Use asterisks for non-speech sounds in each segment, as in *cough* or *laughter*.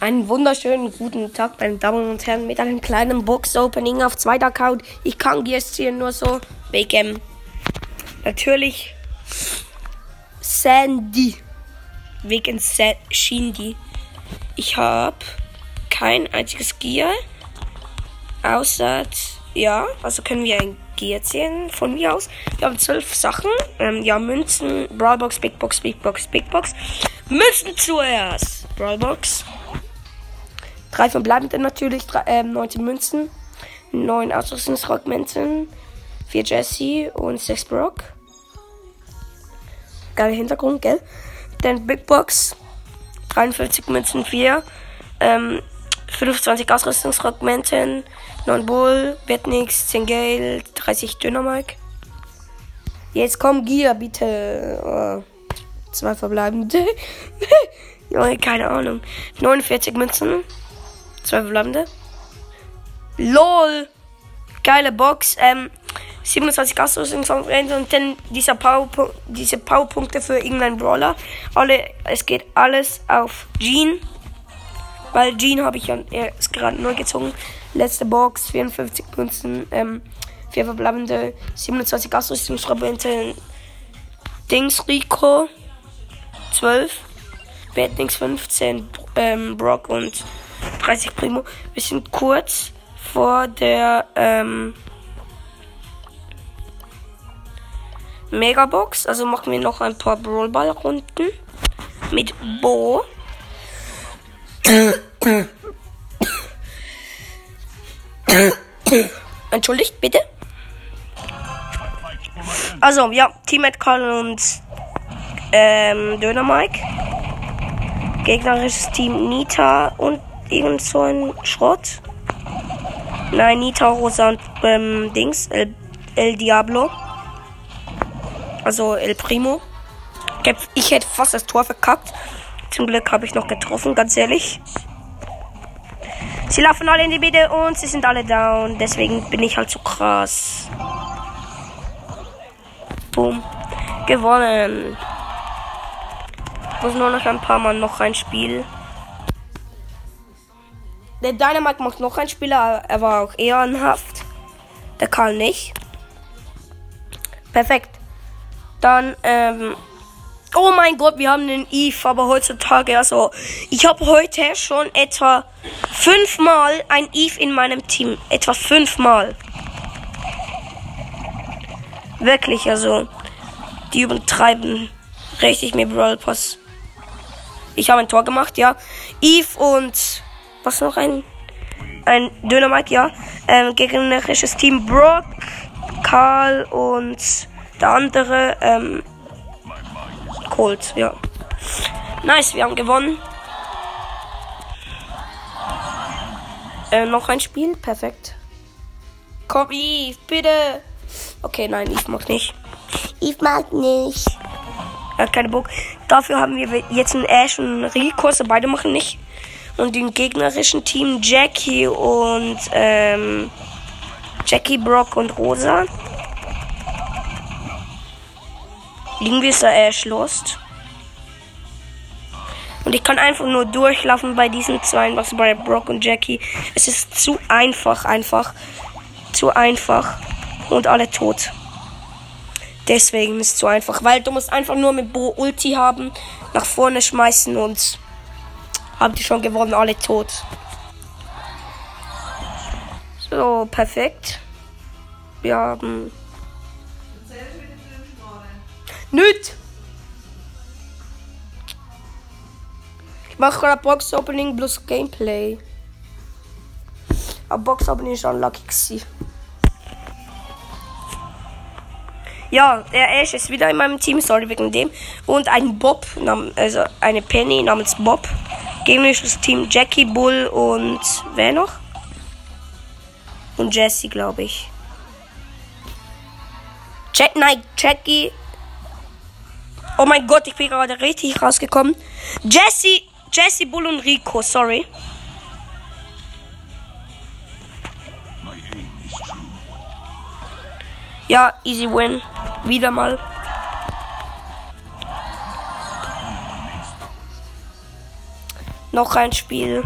Einen wunderschönen guten Tag, meine Damen und Herren, mit einem kleinen Box-Opening auf zweiter Account. Ich kann jetzt hier nur so wegen natürlich Sandy. Wegen Sa Shindy. Ich habe kein einziges Gear. Außer, ja, also können wir ein Gear ziehen von mir aus. Wir haben zwölf Sachen. Ähm, ja, Münzen, Brawlbox, Big Box, Big Box, Big Box. Münzen zuerst. Brawlbox. Drei verbleibende natürlich, drei, ähm, 19 Münzen, neun Ausrüstungsfragmenten, vier Jesse und sechs Brock. Geiler Hintergrund, gell? Dann Big Box, 53 Münzen, 4, ähm, 25 Ausrüstungsfragmenten, 9 Bull, wird nix, 10 Gale, 30 Dynamike. Jetzt komm Gear, bitte. Oh, zwei verbleibende. *laughs* Junge, keine Ahnung. 49 Münzen. Zwei verbleibende. LOL! Geile Box. Ähm, 27 Ausrüstungskonferenzen und dann dieser Power, diese Powerpunkte für irgendeinen Brawler. Alle, es geht alles auf Jean. Weil Jean habe ich ja erst gerade neu gezogen. Letzte Box, 54 Münzen, ähm, vier verbleibende, 27 Ausrüstungskonferenzen. Dings Rico, 12. Batnings 15, ähm, Brock und 30 Primo. Wir sind kurz vor der ähm, Megabox. Also machen wir noch ein paar Brawlball-Runden mit Bo. Entschuldigt, bitte. Also, ja, Teammate Karl und ähm, Döner Mike. Gegnerisches Team Nita und irgend so ein Schrott. Nein, Nita, Rosa und ähm, Dings, El, El Diablo. Also El Primo. Ich hätte fast das Tor verkackt. Zum Glück habe ich noch getroffen, ganz ehrlich. Sie laufen alle in die Mitte und sie sind alle down. Deswegen bin ich halt so krass. Boom. Gewonnen. Muss nur noch ein paar Mal noch ein Spiel. Der Dynamite macht noch ein Spiel, er war auch ehrenhaft. Der Karl nicht. Perfekt. Dann, ähm. Oh mein Gott, wir haben den Eve, aber heutzutage, also. Ich habe heute schon etwa fünfmal ein Eve in meinem Team. Etwa fünfmal. Wirklich, also. Die übertreiben richtig mit Brawl Pass. Ich habe ein Tor gemacht, ja. Eve und was noch ein ein Dynamite, ja. Ähm, gegnerisches Team Brock, Karl und der andere ähm, Colt, ja. Nice, wir haben gewonnen. Äh, noch ein Spiel, perfekt. Komm, Eve, bitte. Okay, nein, Eve mag nicht. Eve mag nicht. Er hat keine Bock. Dafür haben wir jetzt einen Ash und einen Rico, also beide machen nicht. Und im gegnerischen Team Jackie und ähm, Jackie, Brock und Rosa. Irgendwie ist der Ash lost. Und ich kann einfach nur durchlaufen bei diesen zwei, was bei Brock und Jackie. Es ist zu einfach, einfach. Zu einfach. Und alle tot. Deswegen ist es zu einfach. Weil du musst einfach nur mit Bo Ulti haben, nach vorne schmeißen und haben die schon gewonnen, alle tot. So, perfekt. Wir haben. Nüt! Ich mache gerade Box Opening plus Gameplay. Aber Box Opening ist unlucky gewesen. Ja, Ash ist wieder in meinem Team, sorry wegen dem. Und ein Bob, also eine Penny namens Bob. Gegnerisches Team Jackie, Bull und wer noch? Und Jesse, glaube ich. Jack, nein, Jackie. Oh mein Gott, ich bin gerade richtig rausgekommen. Jesse, Jesse, Bull und Rico, sorry. Ja, easy win. Wieder mal. Noch ein Spiel.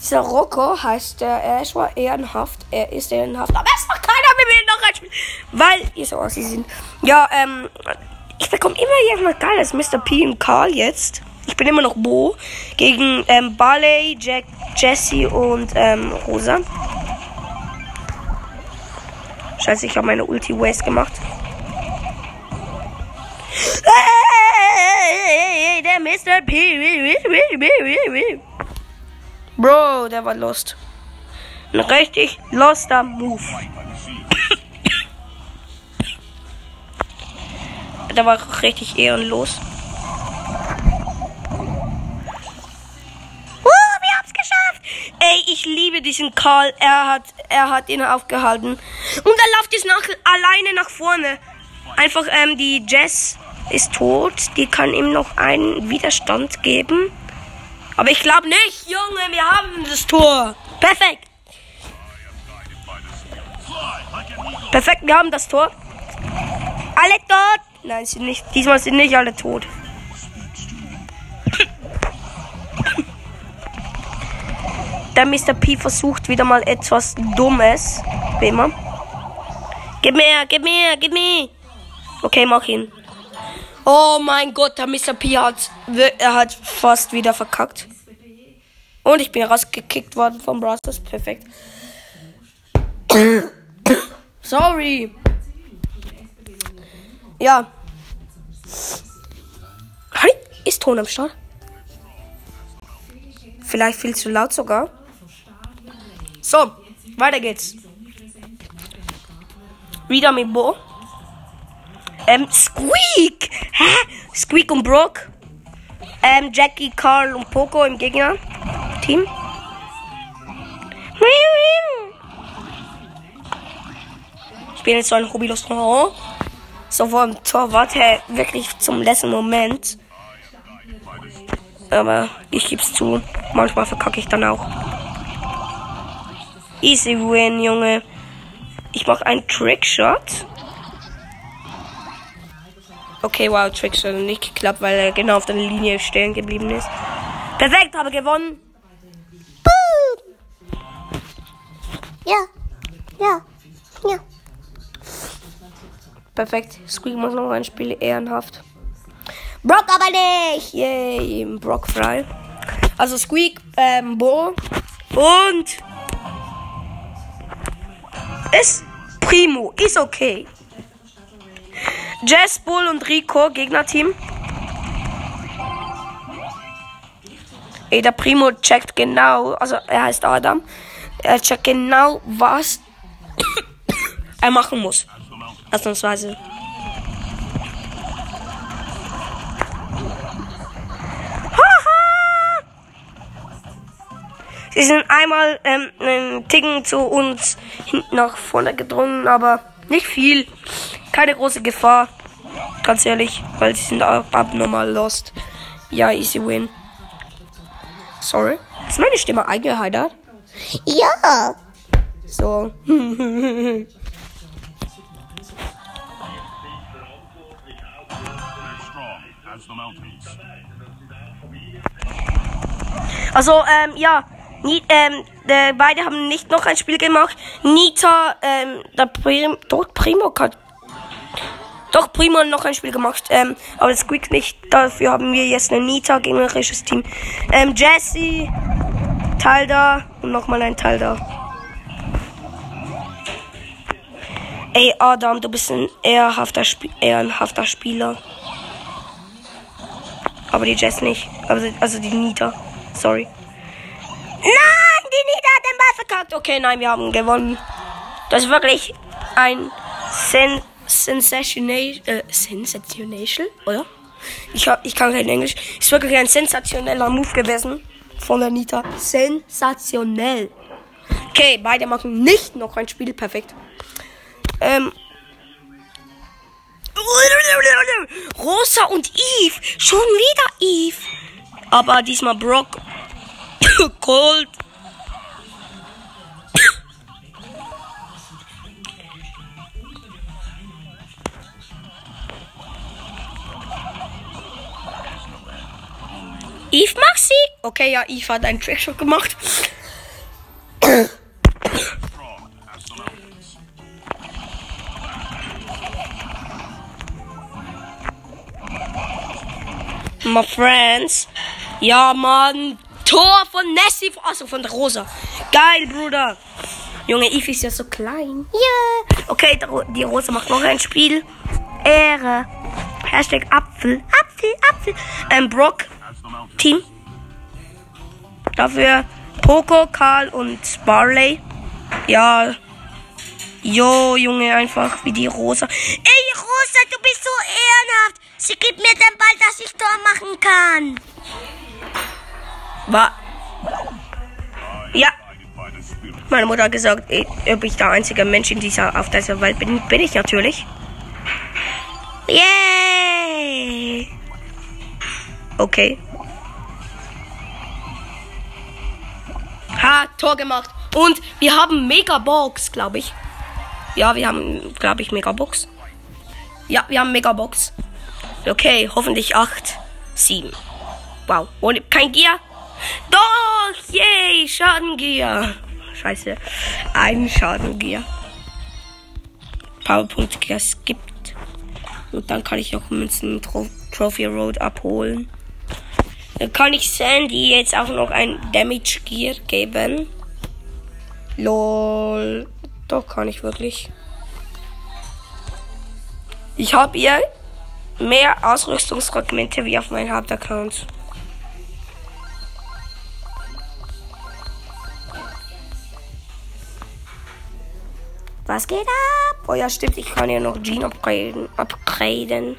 Dieser Rocco heißt der, er ist war ehrenhaft, er ist ehrenhaft, aber es macht keiner mit mir noch ein Spiel, weil ihr so aus sind. Ja, ähm, ich bekomme immer jemand geiles Mr. P und Karl jetzt. Ich bin immer noch Bo gegen ähm, Barley, Jack, Jesse und ähm, Rosa. Scheiße, ich habe meine Ulti Waste gemacht. Der Mr. P. Bro, der war lost. Ein richtig loster Move. der war richtig ehrenlos. Ey, ich liebe diesen Karl. Er hat, er hat ihn aufgehalten. Und er läuft jetzt nach, alleine nach vorne. Einfach, ähm, die Jess ist tot. Die kann ihm noch einen Widerstand geben. Aber ich glaube nicht, Junge. Wir haben das Tor. Perfekt. Perfekt, wir haben das Tor. Alle tot. Nein, sind nicht. Diesmal sind nicht alle tot. Der Mr. P versucht wieder mal etwas Dummes. Wie immer. Gib mir, gib mir, gib mir. Okay, mach ihn. Oh mein Gott, der Mr. P hat, er hat fast wieder verkackt. Und ich bin rausgekickt worden vom Browsers. Perfekt. Sorry. Ja. Hi, ist Ton am Start? Vielleicht viel zu laut sogar. So, weiter geht's. Wieder mit Bo. Ähm, Squeak! Hä? Squeak und Brock. Ähm, Jackie, Carl und Poco im Gegner-Team. Ich bin jetzt so ein hobbylos So vor dem Torwart, hey, wirklich zum letzten Moment. Aber ich geb's zu. Manchmal verkacke ich dann auch. Easy win, Junge. Ich mache einen Trickshot. Okay, wow, Trickshot nicht geklappt, weil er genau auf der Linie stehen geblieben ist. Perfekt, habe gewonnen. Ja, ja, ja. Perfekt. Squeak muss noch ein Spiel ehrenhaft. Brock aber nicht. Yay, Brock frei. Also Squeak, ähm, Bo und ist Primo, ist okay. Jess, Bull und Rico, Gegnerteam. Ey, der Primo checkt genau, also er heißt Adam. Er checkt genau, was *coughs* er machen muss. Ausnahmsweise. Sie sind einmal ähm, einen Ticken zu uns hinten nach vorne gedrungen, aber nicht viel. Keine große Gefahr. Ganz ehrlich, weil sie sind abnormal lost. Ja, easy win. Sorry. Ist meine Stimme eingeheitert? Ja. So. *laughs* Also, ähm, ja, Nie, ähm, äh, beide haben nicht noch ein Spiel gemacht. Nita, ähm, der Prim, doch, Primo. Doch, Primo hat noch ein Spiel gemacht. Ähm, aber das Quick nicht. Dafür haben wir jetzt ein Nita gegnerisches Team. Ähm, Jesse, Teil da und nochmal ein Teil da. Ey, Adam, du bist ein ehrenhafter, Sp ehrenhafter Spieler. Aber die Jess nicht. Also, also die Nita. Sorry. Nein, die Nieder hat den Ball verkackt. Okay, nein, wir haben gewonnen. Das ist wirklich ein Sen sensational, äh, sensational, oder? Ich, hab, ich kann kein Englisch. Ist wirklich ein sensationeller Move gewesen von der Nita. Sensationell. Okay, beide machen nicht noch ein Spiel. Perfekt. Ähm. Rosa und Eve. Schon wieder Eve. Aber diesmal Brock *coughs* Cold. Eve Maxi. Okay, ja, Eve hat einen Trickshot gemacht. My friends. Ja, Mann. Tor von Nessie. Achso, von der Rosa. Geil, Bruder. Junge, Eve ist ja so klein. Ja. Okay, die Rosa macht noch ein Spiel. Ehre. Hashtag Apfel. Apfel, Apfel. Ähm, Brock. Team. Dafür Poco, Karl und Barley. Ja. Jo, Junge, einfach wie die Rosa. Ey, Rosa, du bist so ehrenhaft. Sie gibt mir den Ball, dass ich Tor machen kann. War. Ja. Meine Mutter hat gesagt, ob ich der einzige Mensch in dieser, auf dieser Welt bin. Bin ich natürlich. Yay! Okay. Ha, Tor gemacht. Und wir haben Megabox, glaube ich. Ja, wir haben, glaube ich, Megabox. Ja, wir haben Megabox. Okay, hoffentlich 8, 7. Wow. Und kein Gier? Doch, yay, Schadengier. Scheiße. Ein Schadengier. Powerpunkt gibt. Und dann kann ich noch Münzen Tro Trophy Road abholen. Kann ich Sandy jetzt auch noch ein Damage Gear geben. Lol. Doch kann ich wirklich. Ich habe ihr mehr Ausrüstungsfragmente wie auf meinem Hauptaccount. Was geht ab? Oh ja, stimmt, ich kann ja noch Jean upgraden. upgraden.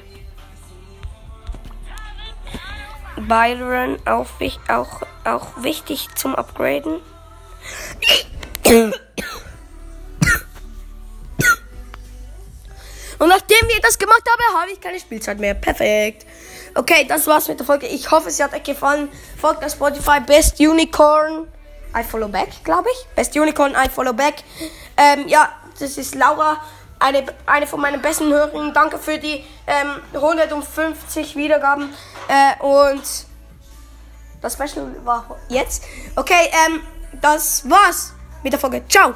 Byron auch, auch, auch wichtig zum Upgraden. Und nachdem wir das gemacht haben, habe ich keine Spielzeit mehr. Perfekt. Okay, das war's mit der Folge. Ich hoffe, es hat euch gefallen. Folgt auf Spotify Best Unicorn. I follow back, glaube ich. Best Unicorn, I follow back. Ähm, ja, das ist Laura, eine, eine von meinen besten Hörerinnen. Danke für die ähm, 150 Wiedergaben. Äh, und das Special war jetzt. Okay, ähm, das war's mit der Folge. Ciao.